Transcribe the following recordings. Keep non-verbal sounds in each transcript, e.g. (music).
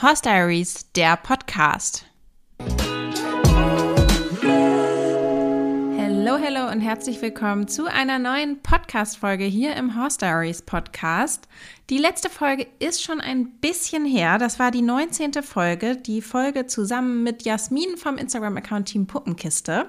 Horse Diaries, der Podcast. Hallo, hallo und herzlich willkommen zu einer neuen Podcast-Folge hier im Horse Diaries Podcast. Die letzte Folge ist schon ein bisschen her. Das war die 19. Folge, die Folge zusammen mit Jasmin vom Instagram-Account Team Puppenkiste.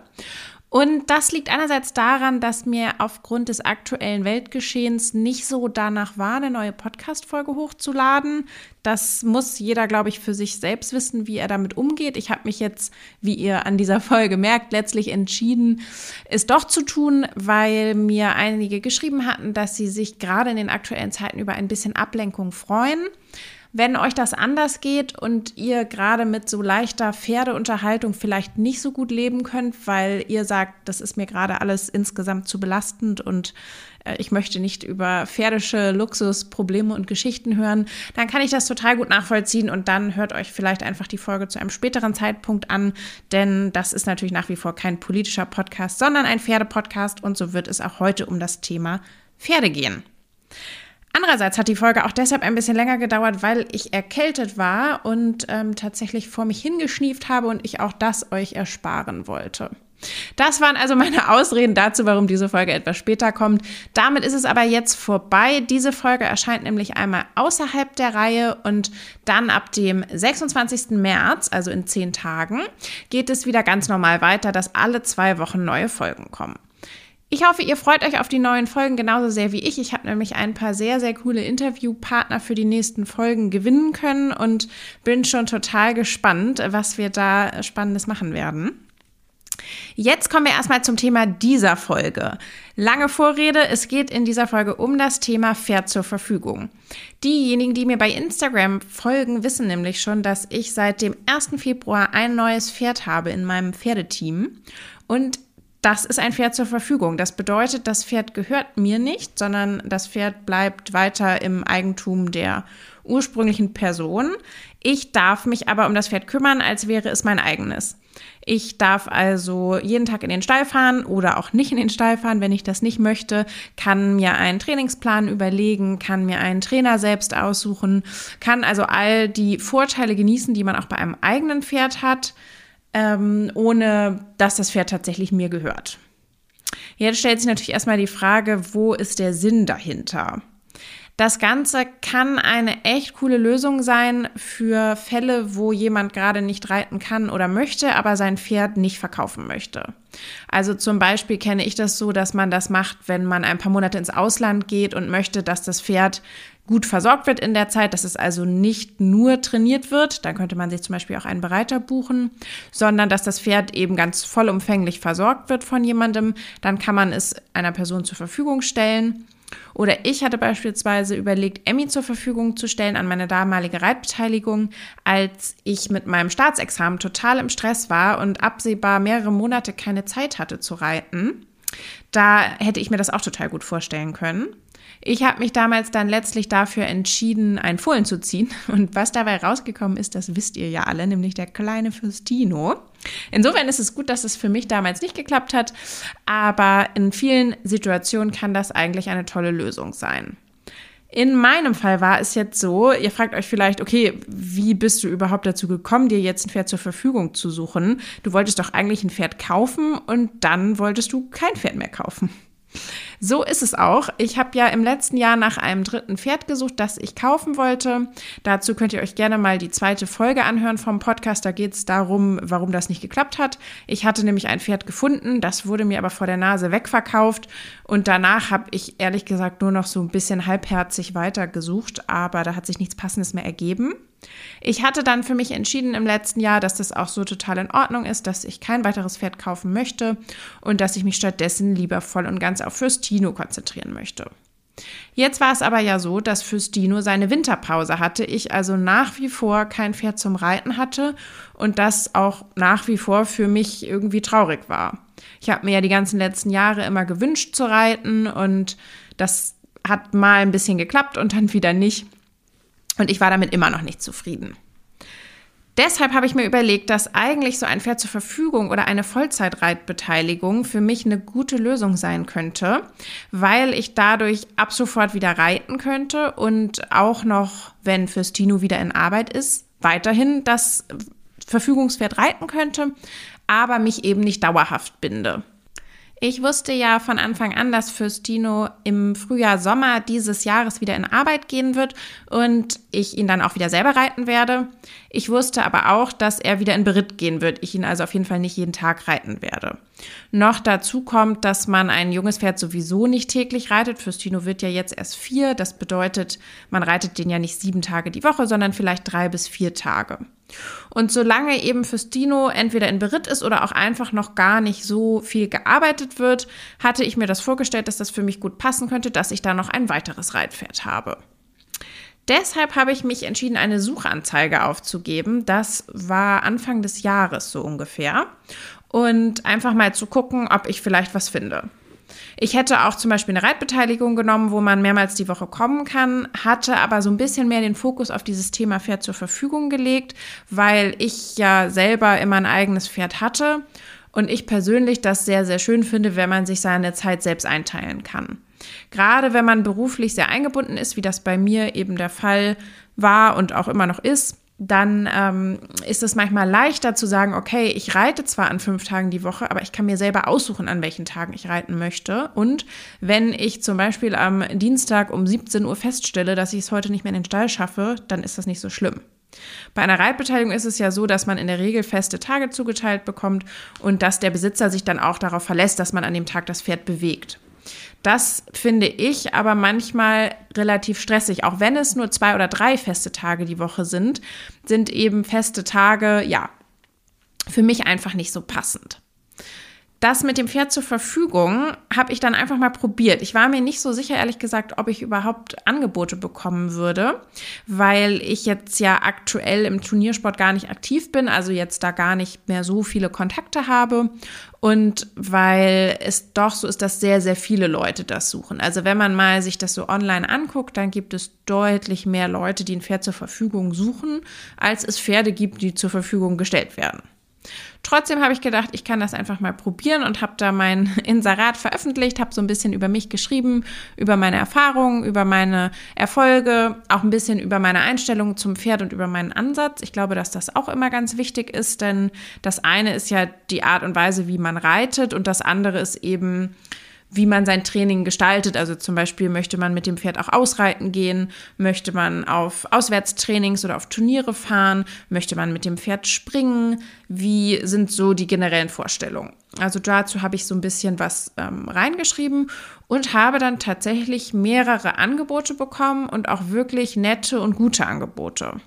Und das liegt einerseits daran, dass mir aufgrund des aktuellen Weltgeschehens nicht so danach war, eine neue Podcast-Folge hochzuladen. Das muss jeder, glaube ich, für sich selbst wissen, wie er damit umgeht. Ich habe mich jetzt, wie ihr an dieser Folge merkt, letztlich entschieden, es doch zu tun, weil mir einige geschrieben hatten, dass sie sich gerade in den aktuellen Zeiten über ein bisschen Ablenkung freuen. Wenn euch das anders geht und ihr gerade mit so leichter Pferdeunterhaltung vielleicht nicht so gut leben könnt, weil ihr sagt, das ist mir gerade alles insgesamt zu belastend und äh, ich möchte nicht über pferdische Luxusprobleme und Geschichten hören, dann kann ich das total gut nachvollziehen und dann hört euch vielleicht einfach die Folge zu einem späteren Zeitpunkt an, denn das ist natürlich nach wie vor kein politischer Podcast, sondern ein Pferdepodcast und so wird es auch heute um das Thema Pferde gehen. Andererseits hat die Folge auch deshalb ein bisschen länger gedauert, weil ich erkältet war und ähm, tatsächlich vor mich hingeschnieft habe und ich auch das euch ersparen wollte. Das waren also meine Ausreden dazu, warum diese Folge etwas später kommt. Damit ist es aber jetzt vorbei. Diese Folge erscheint nämlich einmal außerhalb der Reihe und dann ab dem 26. März, also in zehn Tagen, geht es wieder ganz normal weiter, dass alle zwei Wochen neue Folgen kommen. Ich hoffe, ihr freut euch auf die neuen Folgen genauso sehr wie ich. Ich habe nämlich ein paar sehr, sehr coole Interviewpartner für die nächsten Folgen gewinnen können und bin schon total gespannt, was wir da Spannendes machen werden. Jetzt kommen wir erstmal zum Thema dieser Folge. Lange Vorrede, es geht in dieser Folge um das Thema Pferd zur Verfügung. Diejenigen, die mir bei Instagram folgen, wissen nämlich schon, dass ich seit dem 1. Februar ein neues Pferd habe in meinem Pferdeteam. Und das ist ein Pferd zur Verfügung. Das bedeutet, das Pferd gehört mir nicht, sondern das Pferd bleibt weiter im Eigentum der ursprünglichen Person. Ich darf mich aber um das Pferd kümmern, als wäre es mein eigenes. Ich darf also jeden Tag in den Stall fahren oder auch nicht in den Stall fahren, wenn ich das nicht möchte, kann mir einen Trainingsplan überlegen, kann mir einen Trainer selbst aussuchen, kann also all die Vorteile genießen, die man auch bei einem eigenen Pferd hat ähm, ohne dass das Pferd tatsächlich mir gehört. Jetzt stellt sich natürlich erstmal die Frage, wo ist der Sinn dahinter? Das Ganze kann eine echt coole Lösung sein für Fälle, wo jemand gerade nicht reiten kann oder möchte, aber sein Pferd nicht verkaufen möchte. Also zum Beispiel kenne ich das so, dass man das macht, wenn man ein paar Monate ins Ausland geht und möchte, dass das Pferd gut versorgt wird in der Zeit, dass es also nicht nur trainiert wird, dann könnte man sich zum Beispiel auch einen Bereiter buchen, sondern dass das Pferd eben ganz vollumfänglich versorgt wird von jemandem, dann kann man es einer Person zur Verfügung stellen. Oder ich hatte beispielsweise überlegt, Emmy zur Verfügung zu stellen an meine damalige Reitbeteiligung, als ich mit meinem Staatsexamen total im Stress war und absehbar mehrere Monate keine Zeit hatte zu reiten. Da hätte ich mir das auch total gut vorstellen können. Ich habe mich damals dann letztlich dafür entschieden, ein Fohlen zu ziehen. Und was dabei rausgekommen ist, das wisst ihr ja alle, nämlich der kleine Fürstino. Insofern ist es gut, dass es für mich damals nicht geklappt hat, aber in vielen Situationen kann das eigentlich eine tolle Lösung sein. In meinem Fall war es jetzt so, ihr fragt euch vielleicht, okay, wie bist du überhaupt dazu gekommen, dir jetzt ein Pferd zur Verfügung zu suchen? Du wolltest doch eigentlich ein Pferd kaufen und dann wolltest du kein Pferd mehr kaufen. So ist es auch. Ich habe ja im letzten Jahr nach einem dritten Pferd gesucht, das ich kaufen wollte. Dazu könnt ihr euch gerne mal die zweite Folge anhören vom Podcast. Da geht es darum, warum das nicht geklappt hat. Ich hatte nämlich ein Pferd gefunden, das wurde mir aber vor der Nase wegverkauft. Und danach habe ich ehrlich gesagt nur noch so ein bisschen halbherzig weitergesucht, aber da hat sich nichts Passendes mehr ergeben. Ich hatte dann für mich entschieden im letzten Jahr, dass das auch so total in Ordnung ist, dass ich kein weiteres Pferd kaufen möchte und dass ich mich stattdessen lieber voll und ganz auf Fürstino konzentrieren möchte. Jetzt war es aber ja so, dass Fürstino seine Winterpause hatte, ich also nach wie vor kein Pferd zum Reiten hatte und das auch nach wie vor für mich irgendwie traurig war. Ich habe mir ja die ganzen letzten Jahre immer gewünscht zu reiten und das hat mal ein bisschen geklappt und dann wieder nicht. Und ich war damit immer noch nicht zufrieden. Deshalb habe ich mir überlegt, dass eigentlich so ein Pferd zur Verfügung oder eine Vollzeitreitbeteiligung für mich eine gute Lösung sein könnte, weil ich dadurch ab sofort wieder reiten könnte und auch noch, wenn Fürstino wieder in Arbeit ist, weiterhin das Verfügungspferd reiten könnte, aber mich eben nicht dauerhaft binde. Ich wusste ja von Anfang an, dass Fürstino im Frühjahr, Sommer dieses Jahres wieder in Arbeit gehen wird und ich ihn dann auch wieder selber reiten werde. Ich wusste aber auch, dass er wieder in Beritt gehen wird. Ich ihn also auf jeden Fall nicht jeden Tag reiten werde. Noch dazu kommt, dass man ein junges Pferd sowieso nicht täglich reitet. Fürstino wird ja jetzt erst vier. Das bedeutet, man reitet den ja nicht sieben Tage die Woche, sondern vielleicht drei bis vier Tage. Und solange eben fürs Dino entweder in Beritt ist oder auch einfach noch gar nicht so viel gearbeitet wird, hatte ich mir das vorgestellt, dass das für mich gut passen könnte, dass ich da noch ein weiteres Reitpferd habe. Deshalb habe ich mich entschieden, eine Suchanzeige aufzugeben. Das war Anfang des Jahres so ungefähr. Und einfach mal zu gucken, ob ich vielleicht was finde. Ich hätte auch zum Beispiel eine Reitbeteiligung genommen, wo man mehrmals die Woche kommen kann, hatte aber so ein bisschen mehr den Fokus auf dieses Thema Pferd zur Verfügung gelegt, weil ich ja selber immer ein eigenes Pferd hatte und ich persönlich das sehr, sehr schön finde, wenn man sich seine Zeit selbst einteilen kann. Gerade wenn man beruflich sehr eingebunden ist, wie das bei mir eben der Fall war und auch immer noch ist, dann ähm, ist es manchmal leichter zu sagen, okay, ich reite zwar an fünf Tagen die Woche, aber ich kann mir selber aussuchen, an welchen Tagen ich reiten möchte. Und wenn ich zum Beispiel am Dienstag um 17 Uhr feststelle, dass ich es heute nicht mehr in den Stall schaffe, dann ist das nicht so schlimm. Bei einer Reitbeteiligung ist es ja so, dass man in der Regel feste Tage zugeteilt bekommt und dass der Besitzer sich dann auch darauf verlässt, dass man an dem Tag das Pferd bewegt. Das finde ich aber manchmal relativ stressig. Auch wenn es nur zwei oder drei feste Tage die Woche sind, sind eben feste Tage, ja, für mich einfach nicht so passend. Das mit dem Pferd zur Verfügung habe ich dann einfach mal probiert. Ich war mir nicht so sicher, ehrlich gesagt, ob ich überhaupt Angebote bekommen würde, weil ich jetzt ja aktuell im Turniersport gar nicht aktiv bin, also jetzt da gar nicht mehr so viele Kontakte habe und weil es doch so ist, dass sehr, sehr viele Leute das suchen. Also wenn man mal sich das so online anguckt, dann gibt es deutlich mehr Leute, die ein Pferd zur Verfügung suchen, als es Pferde gibt, die zur Verfügung gestellt werden. Trotzdem habe ich gedacht, ich kann das einfach mal probieren und habe da mein (laughs) Inserat veröffentlicht, habe so ein bisschen über mich geschrieben, über meine Erfahrungen, über meine Erfolge, auch ein bisschen über meine Einstellung zum Pferd und über meinen Ansatz. Ich glaube, dass das auch immer ganz wichtig ist, denn das eine ist ja die Art und Weise, wie man reitet und das andere ist eben, wie man sein Training gestaltet. Also zum Beispiel möchte man mit dem Pferd auch ausreiten gehen, möchte man auf Auswärtstrainings oder auf Turniere fahren, möchte man mit dem Pferd springen, wie sind so die generellen Vorstellungen. Also dazu habe ich so ein bisschen was ähm, reingeschrieben und habe dann tatsächlich mehrere Angebote bekommen und auch wirklich nette und gute Angebote.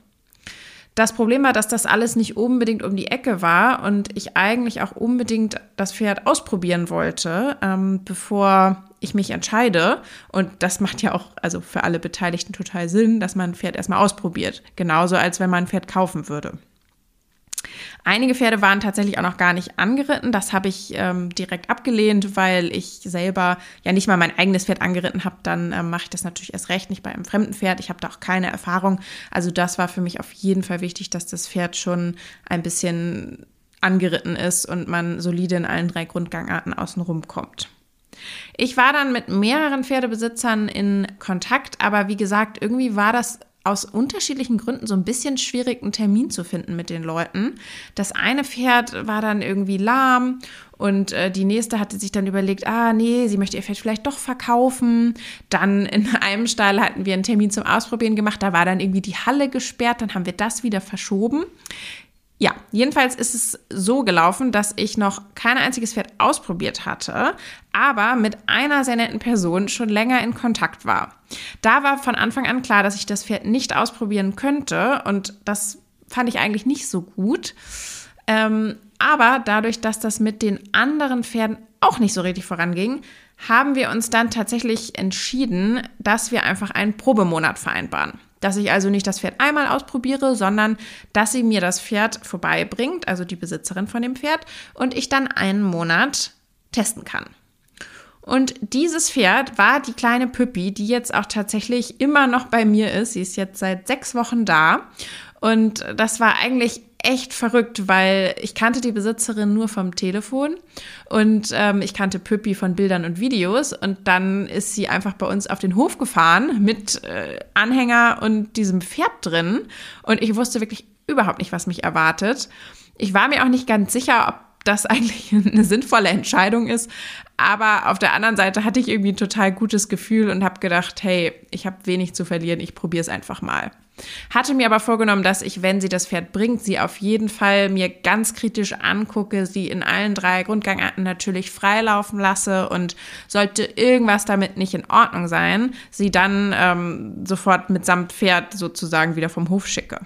Das Problem war, dass das alles nicht unbedingt um die Ecke war und ich eigentlich auch unbedingt das Pferd ausprobieren wollte, ähm, bevor ich mich entscheide. Und das macht ja auch also für alle Beteiligten total Sinn, dass man ein Pferd erstmal ausprobiert. Genauso als wenn man ein Pferd kaufen würde. Einige Pferde waren tatsächlich auch noch gar nicht angeritten. Das habe ich ähm, direkt abgelehnt, weil ich selber ja nicht mal mein eigenes Pferd angeritten habe. Dann ähm, mache ich das natürlich erst recht nicht bei einem fremden Pferd. Ich habe da auch keine Erfahrung. Also das war für mich auf jeden Fall wichtig, dass das Pferd schon ein bisschen angeritten ist und man solide in allen drei Grundgangarten außenrum kommt. Ich war dann mit mehreren Pferdebesitzern in Kontakt, aber wie gesagt, irgendwie war das aus unterschiedlichen Gründen so ein bisschen schwierig, einen Termin zu finden mit den Leuten. Das eine Pferd war dann irgendwie lahm und äh, die nächste hatte sich dann überlegt, ah nee, sie möchte ihr Pferd vielleicht doch verkaufen. Dann in (laughs) einem Stall hatten wir einen Termin zum Ausprobieren gemacht, da war dann irgendwie die Halle gesperrt, dann haben wir das wieder verschoben. Ja, jedenfalls ist es so gelaufen, dass ich noch kein einziges Pferd ausprobiert hatte, aber mit einer sehr netten Person schon länger in Kontakt war. Da war von Anfang an klar, dass ich das Pferd nicht ausprobieren könnte und das fand ich eigentlich nicht so gut. Ähm, aber dadurch, dass das mit den anderen Pferden auch nicht so richtig voranging, haben wir uns dann tatsächlich entschieden, dass wir einfach einen Probemonat vereinbaren. Dass ich also nicht das Pferd einmal ausprobiere, sondern dass sie mir das Pferd vorbeibringt, also die Besitzerin von dem Pferd, und ich dann einen Monat testen kann. Und dieses Pferd war die kleine Püppi, die jetzt auch tatsächlich immer noch bei mir ist. Sie ist jetzt seit sechs Wochen da. Und das war eigentlich echt verrückt, weil ich kannte die Besitzerin nur vom Telefon und ähm, ich kannte Püppi von Bildern und Videos und dann ist sie einfach bei uns auf den Hof gefahren mit äh, Anhänger und diesem Pferd drin und ich wusste wirklich überhaupt nicht, was mich erwartet. Ich war mir auch nicht ganz sicher, ob das (laughs) eigentlich eine sinnvolle Entscheidung ist. Aber auf der anderen Seite hatte ich irgendwie ein total gutes Gefühl und habe gedacht, hey, ich habe wenig zu verlieren, ich probiere es einfach mal. Hatte mir aber vorgenommen, dass ich, wenn sie das Pferd bringt, sie auf jeden Fall mir ganz kritisch angucke, sie in allen drei Grundgangarten natürlich freilaufen lasse und sollte irgendwas damit nicht in Ordnung sein, sie dann ähm, sofort mitsamt Pferd sozusagen wieder vom Hof schicke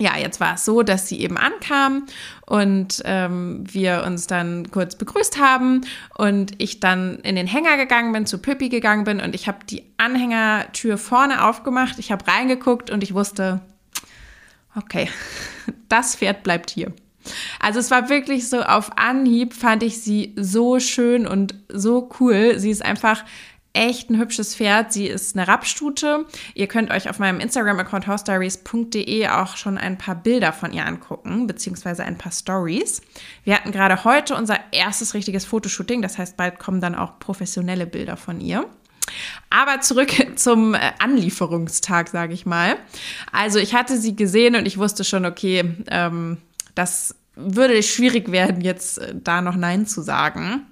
ja, jetzt war es so, dass sie eben ankam und ähm, wir uns dann kurz begrüßt haben und ich dann in den Hänger gegangen bin, zu Pippi gegangen bin und ich habe die Anhängertür vorne aufgemacht, ich habe reingeguckt und ich wusste, okay, (laughs) das Pferd bleibt hier. Also es war wirklich so auf Anhieb fand ich sie so schön und so cool. Sie ist einfach echt ein hübsches Pferd. Sie ist eine Rappstute. Ihr könnt euch auf meinem Instagram-Account housediaries.de auch schon ein paar Bilder von ihr angucken, beziehungsweise ein paar Stories. Wir hatten gerade heute unser erstes richtiges Fotoshooting, das heißt, bald kommen dann auch professionelle Bilder von ihr. Aber zurück (laughs) zum äh, Anlieferungstag, sage ich mal. Also ich hatte sie gesehen und ich wusste schon, okay, ähm, das würde schwierig werden, jetzt äh, da noch Nein zu sagen.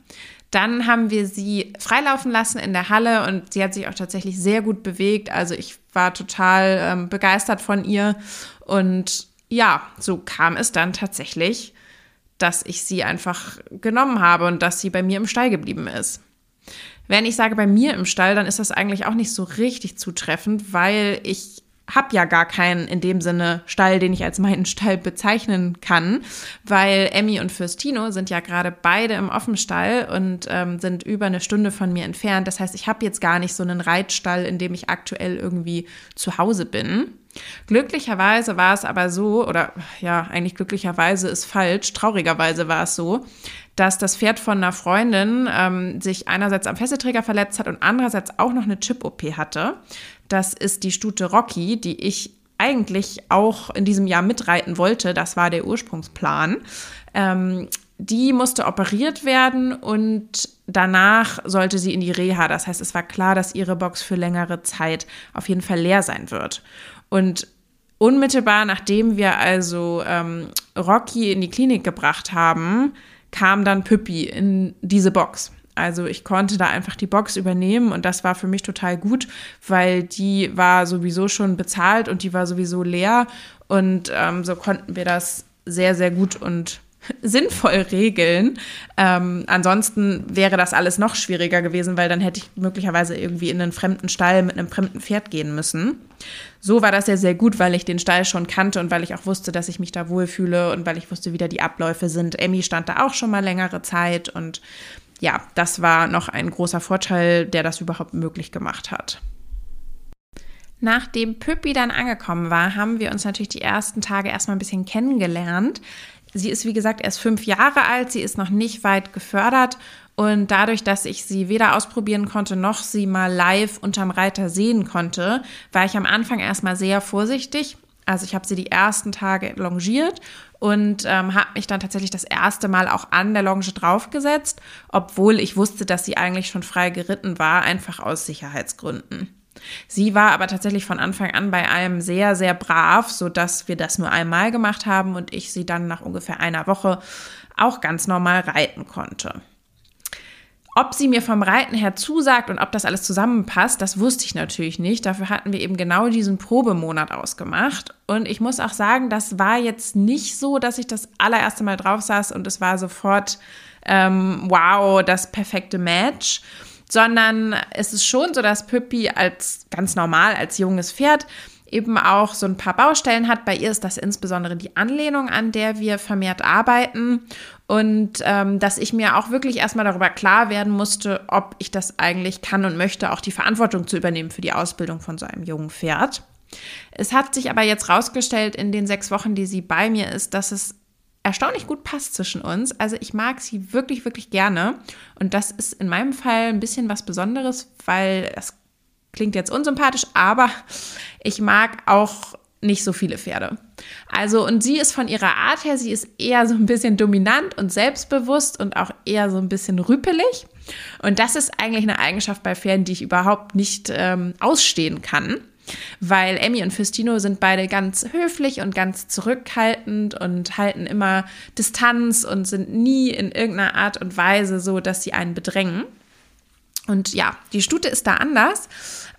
Dann haben wir sie freilaufen lassen in der Halle und sie hat sich auch tatsächlich sehr gut bewegt. Also ich war total ähm, begeistert von ihr. Und ja, so kam es dann tatsächlich, dass ich sie einfach genommen habe und dass sie bei mir im Stall geblieben ist. Wenn ich sage bei mir im Stall, dann ist das eigentlich auch nicht so richtig zutreffend, weil ich habe ja gar keinen in dem Sinne Stall, den ich als meinen Stall bezeichnen kann, weil Emmy und Fürstino sind ja gerade beide im Offenstall und ähm, sind über eine Stunde von mir entfernt. Das heißt, ich habe jetzt gar nicht so einen Reitstall, in dem ich aktuell irgendwie zu Hause bin. Glücklicherweise war es aber so, oder ja, eigentlich glücklicherweise ist falsch, traurigerweise war es so, dass das Pferd von einer Freundin ähm, sich einerseits am Fesselträger verletzt hat und andererseits auch noch eine Chip-OP hatte. Das ist die Stute Rocky, die ich eigentlich auch in diesem Jahr mitreiten wollte. Das war der Ursprungsplan. Ähm, die musste operiert werden und danach sollte sie in die Reha. Das heißt, es war klar, dass ihre Box für längere Zeit auf jeden Fall leer sein wird. Und unmittelbar nachdem wir also ähm, Rocky in die Klinik gebracht haben, kam dann Püppi in diese Box. Also ich konnte da einfach die Box übernehmen und das war für mich total gut, weil die war sowieso schon bezahlt und die war sowieso leer und ähm, so konnten wir das sehr, sehr gut und (laughs) sinnvoll regeln. Ähm, ansonsten wäre das alles noch schwieriger gewesen, weil dann hätte ich möglicherweise irgendwie in einen fremden Stall mit einem fremden Pferd gehen müssen. So war das ja sehr gut, weil ich den Stall schon kannte und weil ich auch wusste, dass ich mich da wohlfühle und weil ich wusste, wie da die Abläufe sind. Emmy stand da auch schon mal längere Zeit und ja, das war noch ein großer Vorteil, der das überhaupt möglich gemacht hat. Nachdem Püppi dann angekommen war, haben wir uns natürlich die ersten Tage erstmal ein bisschen kennengelernt. Sie ist, wie gesagt, erst fünf Jahre alt, sie ist noch nicht weit gefördert und dadurch, dass ich sie weder ausprobieren konnte, noch sie mal live unterm Reiter sehen konnte, war ich am Anfang erstmal sehr vorsichtig. Also ich habe sie die ersten Tage longiert und ähm, habe mich dann tatsächlich das erste Mal auch an der Longe draufgesetzt, obwohl ich wusste, dass sie eigentlich schon frei geritten war, einfach aus Sicherheitsgründen. Sie war aber tatsächlich von Anfang an bei allem sehr, sehr brav, sodass wir das nur einmal gemacht haben und ich sie dann nach ungefähr einer Woche auch ganz normal reiten konnte. Ob sie mir vom Reiten her zusagt und ob das alles zusammenpasst, das wusste ich natürlich nicht. Dafür hatten wir eben genau diesen Probemonat ausgemacht. Und ich muss auch sagen, das war jetzt nicht so, dass ich das allererste Mal drauf saß und es war sofort, ähm, wow, das perfekte Match. Sondern es ist schon so, dass Püppi als ganz normal, als junges Pferd eben auch so ein paar Baustellen hat. Bei ihr ist das insbesondere die Anlehnung, an der wir vermehrt arbeiten. Und ähm, dass ich mir auch wirklich erstmal darüber klar werden musste, ob ich das eigentlich kann und möchte, auch die Verantwortung zu übernehmen für die Ausbildung von so einem jungen Pferd. Es hat sich aber jetzt rausgestellt in den sechs Wochen, die sie bei mir ist, dass es erstaunlich gut passt zwischen uns. Also ich mag sie wirklich, wirklich gerne. Und das ist in meinem Fall ein bisschen was Besonderes, weil das klingt jetzt unsympathisch, aber ich mag auch nicht so viele Pferde. Also, und sie ist von ihrer Art her, sie ist eher so ein bisschen dominant und selbstbewusst und auch eher so ein bisschen rüpelig. Und das ist eigentlich eine Eigenschaft bei Pferden, die ich überhaupt nicht ähm, ausstehen kann. weil Emmy und Festino sind beide ganz höflich und ganz zurückhaltend und halten immer Distanz und sind nie in irgendeiner Art und Weise so, dass sie einen bedrängen. Und ja, die Stute ist da anders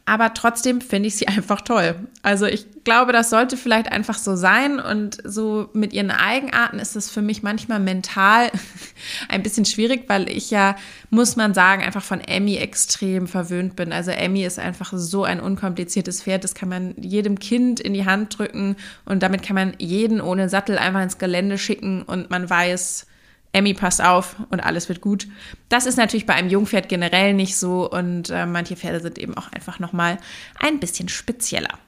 aber trotzdem finde ich sie (laughs) einfach toll. Also ich glaube, das sollte vielleicht einfach so sein und so mit ihren Eigenarten ist es für mich manchmal mental (laughs) ein bisschen schwierig, weil ich ja, muss man sagen, einfach von Emmy extrem verwöhnt bin. Also Emmy ist einfach so ein unkompliziertes Pferd, das kann man jedem Kind in die Hand drücken und damit kann man jeden ohne Sattel einfach ins Gelände schicken und man weiß, Emmy passt auf und alles wird gut. Das ist natürlich bei einem Jungpferd generell nicht so und äh, manche Pferde sind eben auch einfach nochmal ein bisschen spezieller.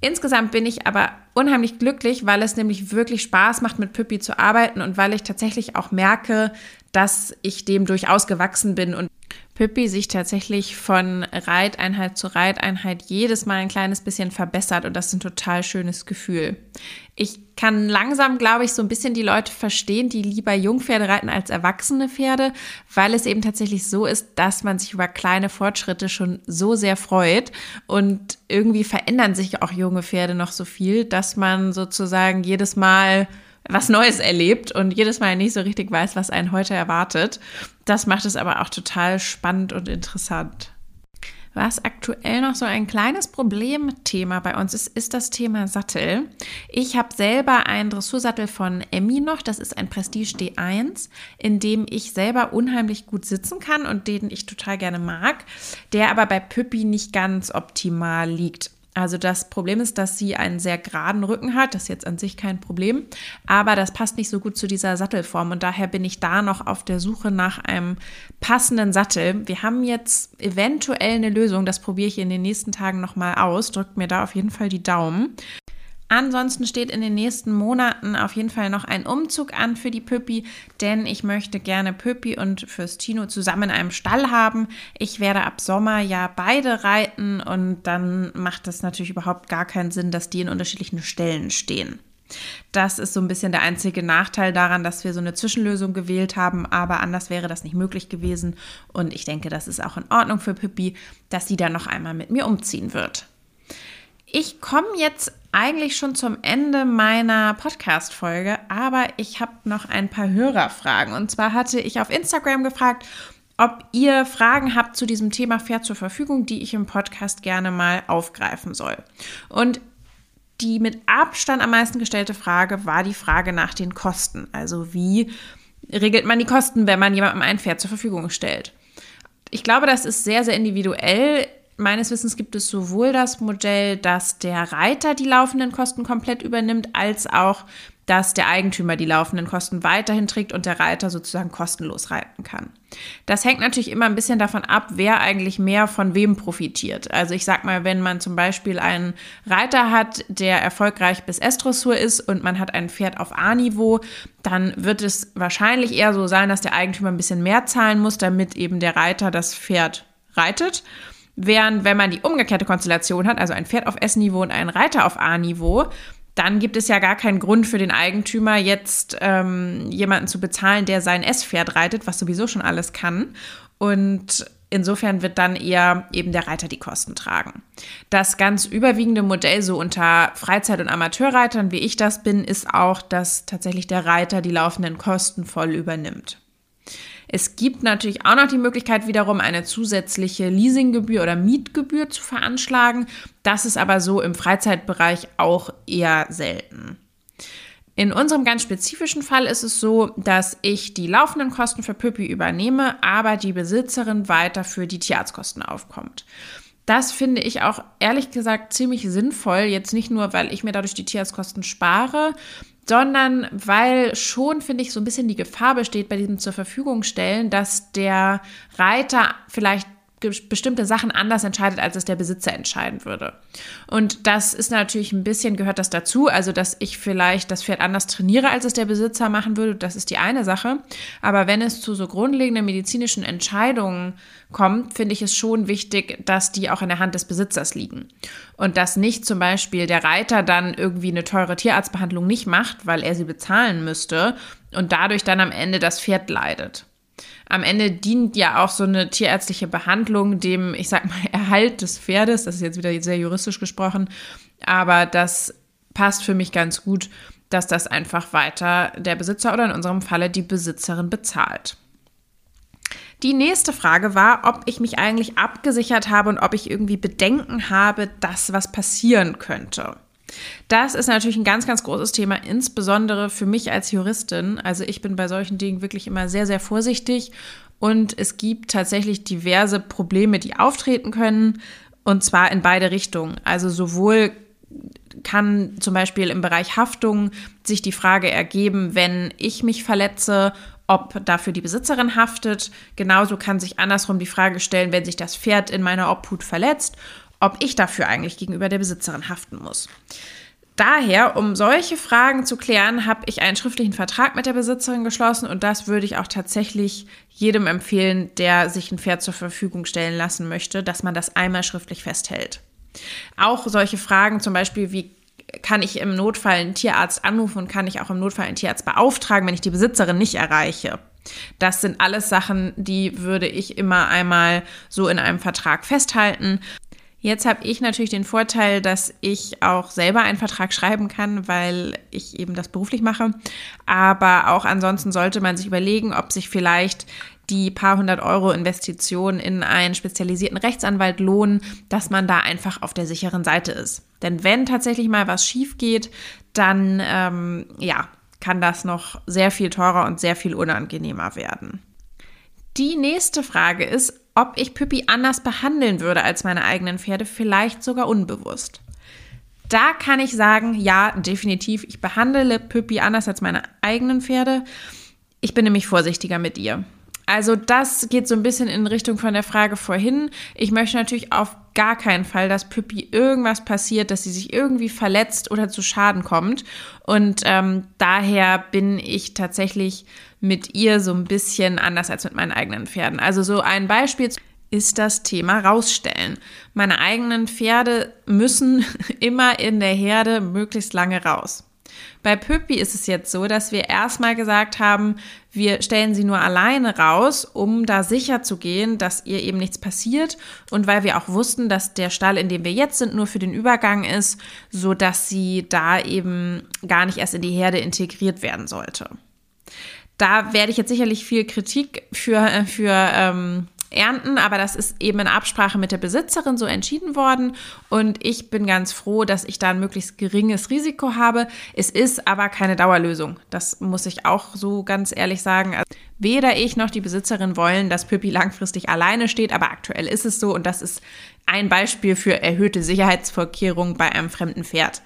Insgesamt bin ich aber unheimlich glücklich, weil es nämlich wirklich Spaß macht, mit Püppi zu arbeiten und weil ich tatsächlich auch merke, dass ich dem durchaus gewachsen bin und Pippi sich tatsächlich von Reiteinheit zu Reiteinheit jedes Mal ein kleines bisschen verbessert und das ist ein total schönes Gefühl. Ich kann langsam, glaube ich, so ein bisschen die Leute verstehen, die lieber Jungpferde reiten als erwachsene Pferde, weil es eben tatsächlich so ist, dass man sich über kleine Fortschritte schon so sehr freut und irgendwie verändern sich auch junge Pferde noch so viel, dass man sozusagen jedes Mal was Neues erlebt und jedes Mal nicht so richtig weiß, was einen heute erwartet. Das macht es aber auch total spannend und interessant. Was aktuell noch so ein kleines Problemthema bei uns ist, ist das Thema Sattel. Ich habe selber einen Dressursattel von Emmy noch, das ist ein Prestige D1, in dem ich selber unheimlich gut sitzen kann und den ich total gerne mag, der aber bei Püppi nicht ganz optimal liegt. Also das Problem ist, dass sie einen sehr geraden Rücken hat. Das ist jetzt an sich kein Problem. Aber das passt nicht so gut zu dieser Sattelform. Und daher bin ich da noch auf der Suche nach einem passenden Sattel. Wir haben jetzt eventuell eine Lösung. Das probiere ich in den nächsten Tagen nochmal aus. Drückt mir da auf jeden Fall die Daumen. Ansonsten steht in den nächsten Monaten auf jeden Fall noch ein Umzug an für die Püppi, denn ich möchte gerne Püppi und Fürstino zusammen in einem Stall haben. Ich werde ab Sommer ja beide reiten und dann macht es natürlich überhaupt gar keinen Sinn, dass die in unterschiedlichen Stellen stehen. Das ist so ein bisschen der einzige Nachteil daran, dass wir so eine Zwischenlösung gewählt haben, aber anders wäre das nicht möglich gewesen. Und ich denke, das ist auch in Ordnung für Pippi, dass sie dann noch einmal mit mir umziehen wird. Ich komme jetzt eigentlich schon zum Ende meiner Podcast-Folge, aber ich habe noch ein paar Hörerfragen. Und zwar hatte ich auf Instagram gefragt, ob ihr Fragen habt zu diesem Thema Pferd zur Verfügung, die ich im Podcast gerne mal aufgreifen soll. Und die mit Abstand am meisten gestellte Frage war die Frage nach den Kosten. Also wie regelt man die Kosten, wenn man jemandem ein Pferd zur Verfügung stellt? Ich glaube, das ist sehr, sehr individuell meines Wissens gibt es sowohl das Modell, dass der Reiter die laufenden Kosten komplett übernimmt, als auch, dass der Eigentümer die laufenden Kosten weiterhin trägt und der Reiter sozusagen kostenlos reiten kann. Das hängt natürlich immer ein bisschen davon ab, wer eigentlich mehr von wem profitiert. Also ich sag mal, wenn man zum Beispiel einen Reiter hat, der erfolgreich bis S-Dressur ist und man hat ein Pferd auf A-Niveau, dann wird es wahrscheinlich eher so sein, dass der Eigentümer ein bisschen mehr zahlen muss, damit eben der Reiter das Pferd reitet. Während wenn man die umgekehrte Konstellation hat, also ein Pferd auf S-Niveau und einen Reiter auf A-Niveau, dann gibt es ja gar keinen Grund für den Eigentümer, jetzt ähm, jemanden zu bezahlen, der sein S-Pferd reitet, was sowieso schon alles kann. Und insofern wird dann eher eben der Reiter die Kosten tragen. Das ganz überwiegende Modell so unter Freizeit- und Amateurreitern, wie ich das bin, ist auch, dass tatsächlich der Reiter die laufenden Kosten voll übernimmt. Es gibt natürlich auch noch die Möglichkeit, wiederum eine zusätzliche Leasinggebühr oder Mietgebühr zu veranschlagen. Das ist aber so im Freizeitbereich auch eher selten. In unserem ganz spezifischen Fall ist es so, dass ich die laufenden Kosten für Püppi übernehme, aber die Besitzerin weiter für die Tierarztkosten aufkommt. Das finde ich auch ehrlich gesagt ziemlich sinnvoll. Jetzt nicht nur, weil ich mir dadurch die Tierarztkosten spare, sondern weil schon, finde ich, so ein bisschen die Gefahr besteht bei diesem zur Verfügung stellen, dass der Reiter vielleicht bestimmte Sachen anders entscheidet, als es der Besitzer entscheiden würde. Und das ist natürlich ein bisschen, gehört das dazu, also dass ich vielleicht das Pferd anders trainiere, als es der Besitzer machen würde, das ist die eine Sache. Aber wenn es zu so grundlegenden medizinischen Entscheidungen kommt, finde ich es schon wichtig, dass die auch in der Hand des Besitzers liegen. Und dass nicht zum Beispiel der Reiter dann irgendwie eine teure Tierarztbehandlung nicht macht, weil er sie bezahlen müsste und dadurch dann am Ende das Pferd leidet. Am Ende dient ja auch so eine tierärztliche Behandlung dem, ich sag mal, (laughs) Erhalt des Pferdes. Das ist jetzt wieder sehr juristisch gesprochen, aber das passt für mich ganz gut, dass das einfach weiter der Besitzer oder in unserem Falle die Besitzerin bezahlt. Die nächste Frage war, ob ich mich eigentlich abgesichert habe und ob ich irgendwie Bedenken habe, dass was passieren könnte. Das ist natürlich ein ganz, ganz großes Thema, insbesondere für mich als Juristin. Also ich bin bei solchen Dingen wirklich immer sehr, sehr vorsichtig und es gibt tatsächlich diverse Probleme, die auftreten können und zwar in beide Richtungen. Also sowohl kann zum Beispiel im Bereich Haftung sich die Frage ergeben, wenn ich mich verletze, ob dafür die Besitzerin haftet. Genauso kann sich andersrum die Frage stellen, wenn sich das Pferd in meiner Obhut verletzt, ob ich dafür eigentlich gegenüber der Besitzerin haften muss. Daher, um solche Fragen zu klären, habe ich einen schriftlichen Vertrag mit der Besitzerin geschlossen und das würde ich auch tatsächlich jedem empfehlen, der sich ein Pferd zur Verfügung stellen lassen möchte, dass man das einmal schriftlich festhält. Auch solche Fragen, zum Beispiel, wie kann ich im Notfall einen Tierarzt anrufen und kann ich auch im Notfall einen Tierarzt beauftragen, wenn ich die Besitzerin nicht erreiche. Das sind alles Sachen, die würde ich immer einmal so in einem Vertrag festhalten. Jetzt habe ich natürlich den Vorteil, dass ich auch selber einen Vertrag schreiben kann, weil ich eben das beruflich mache. Aber auch ansonsten sollte man sich überlegen, ob sich vielleicht die paar hundert Euro Investition in einen spezialisierten Rechtsanwalt lohnen, dass man da einfach auf der sicheren Seite ist. Denn wenn tatsächlich mal was schief geht, dann ähm, ja, kann das noch sehr viel teurer und sehr viel unangenehmer werden. Die nächste Frage ist, ob ich Püppi anders behandeln würde als meine eigenen Pferde, vielleicht sogar unbewusst. Da kann ich sagen, ja, definitiv, ich behandle Püppi anders als meine eigenen Pferde. Ich bin nämlich vorsichtiger mit ihr. Also das geht so ein bisschen in Richtung von der Frage vorhin. Ich möchte natürlich auf gar keinen Fall, dass Püppi irgendwas passiert, dass sie sich irgendwie verletzt oder zu Schaden kommt. Und ähm, daher bin ich tatsächlich mit ihr so ein bisschen anders als mit meinen eigenen Pferden. Also so ein Beispiel ist das Thema rausstellen. Meine eigenen Pferde müssen (laughs) immer in der Herde möglichst lange raus. Bei Püppi ist es jetzt so, dass wir erstmal gesagt haben, wir stellen sie nur alleine raus, um da sicher zu gehen, dass ihr eben nichts passiert und weil wir auch wussten, dass der Stall, in dem wir jetzt sind, nur für den Übergang ist, so dass sie da eben gar nicht erst in die Herde integriert werden sollte da werde ich jetzt sicherlich viel Kritik für, äh, für ähm, ernten, aber das ist eben in Absprache mit der Besitzerin so entschieden worden und ich bin ganz froh, dass ich da ein möglichst geringes Risiko habe. Es ist aber keine Dauerlösung. Das muss ich auch so ganz ehrlich sagen. Also weder ich noch die Besitzerin wollen, dass Pippi langfristig alleine steht, aber aktuell ist es so und das ist ein Beispiel für erhöhte Sicherheitsvorkehrungen bei einem fremden Pferd.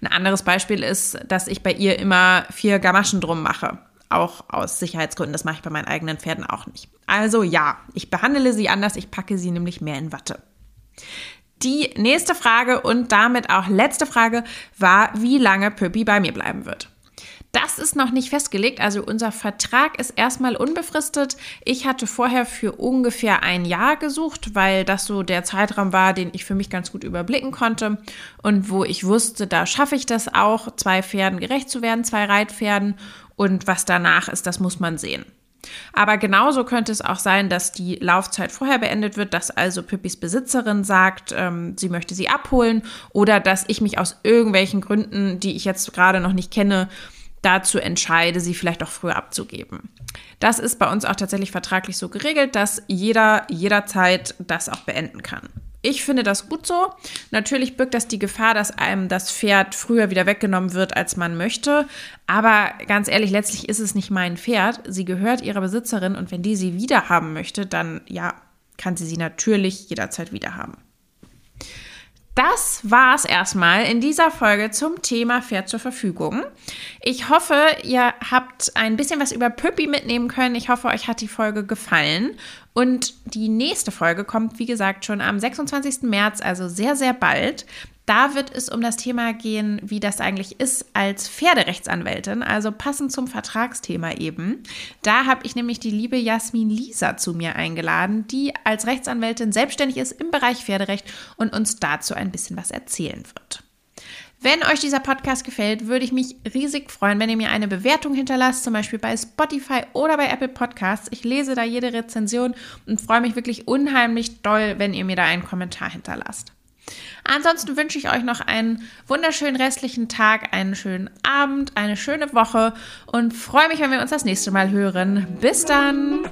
Ein anderes Beispiel ist, dass ich bei ihr immer vier Gamaschen drum mache auch aus Sicherheitsgründen. Das mache ich bei meinen eigenen Pferden auch nicht. Also ja, ich behandle sie anders, ich packe sie nämlich mehr in Watte. Die nächste Frage und damit auch letzte Frage war, wie lange Püppi bei mir bleiben wird. Das ist noch nicht festgelegt. Also unser Vertrag ist erstmal unbefristet. Ich hatte vorher für ungefähr ein Jahr gesucht, weil das so der Zeitraum war, den ich für mich ganz gut überblicken konnte und wo ich wusste, da schaffe ich das auch, zwei Pferden gerecht zu werden, zwei Reitpferden. Und was danach ist, das muss man sehen. Aber genauso könnte es auch sein, dass die Laufzeit vorher beendet wird, dass also Pippis Besitzerin sagt, ähm, sie möchte sie abholen oder dass ich mich aus irgendwelchen Gründen, die ich jetzt gerade noch nicht kenne, dazu entscheide, sie vielleicht auch früher abzugeben. Das ist bei uns auch tatsächlich vertraglich so geregelt, dass jeder jederzeit das auch beenden kann. Ich finde das gut so. Natürlich birgt das die Gefahr, dass einem das Pferd früher wieder weggenommen wird, als man möchte. Aber ganz ehrlich, letztlich ist es nicht mein Pferd. Sie gehört ihrer Besitzerin und wenn die sie wieder haben möchte, dann ja, kann sie sie natürlich jederzeit wieder haben. Das war es erstmal in dieser Folge zum Thema Pferd zur Verfügung. Ich hoffe, ihr habt ein bisschen was über Püppi mitnehmen können. Ich hoffe, euch hat die Folge gefallen. Und die nächste Folge kommt, wie gesagt, schon am 26. März, also sehr, sehr bald. Da wird es um das Thema gehen, wie das eigentlich ist als Pferderechtsanwältin, also passend zum Vertragsthema eben. Da habe ich nämlich die liebe Jasmin Lisa zu mir eingeladen, die als Rechtsanwältin selbstständig ist im Bereich Pferderecht und uns dazu ein bisschen was erzählen wird. Wenn euch dieser Podcast gefällt, würde ich mich riesig freuen, wenn ihr mir eine Bewertung hinterlasst, zum Beispiel bei Spotify oder bei Apple Podcasts. Ich lese da jede Rezension und freue mich wirklich unheimlich doll, wenn ihr mir da einen Kommentar hinterlasst. Ansonsten wünsche ich euch noch einen wunderschönen restlichen Tag, einen schönen Abend, eine schöne Woche und freue mich, wenn wir uns das nächste Mal hören. Bis dann!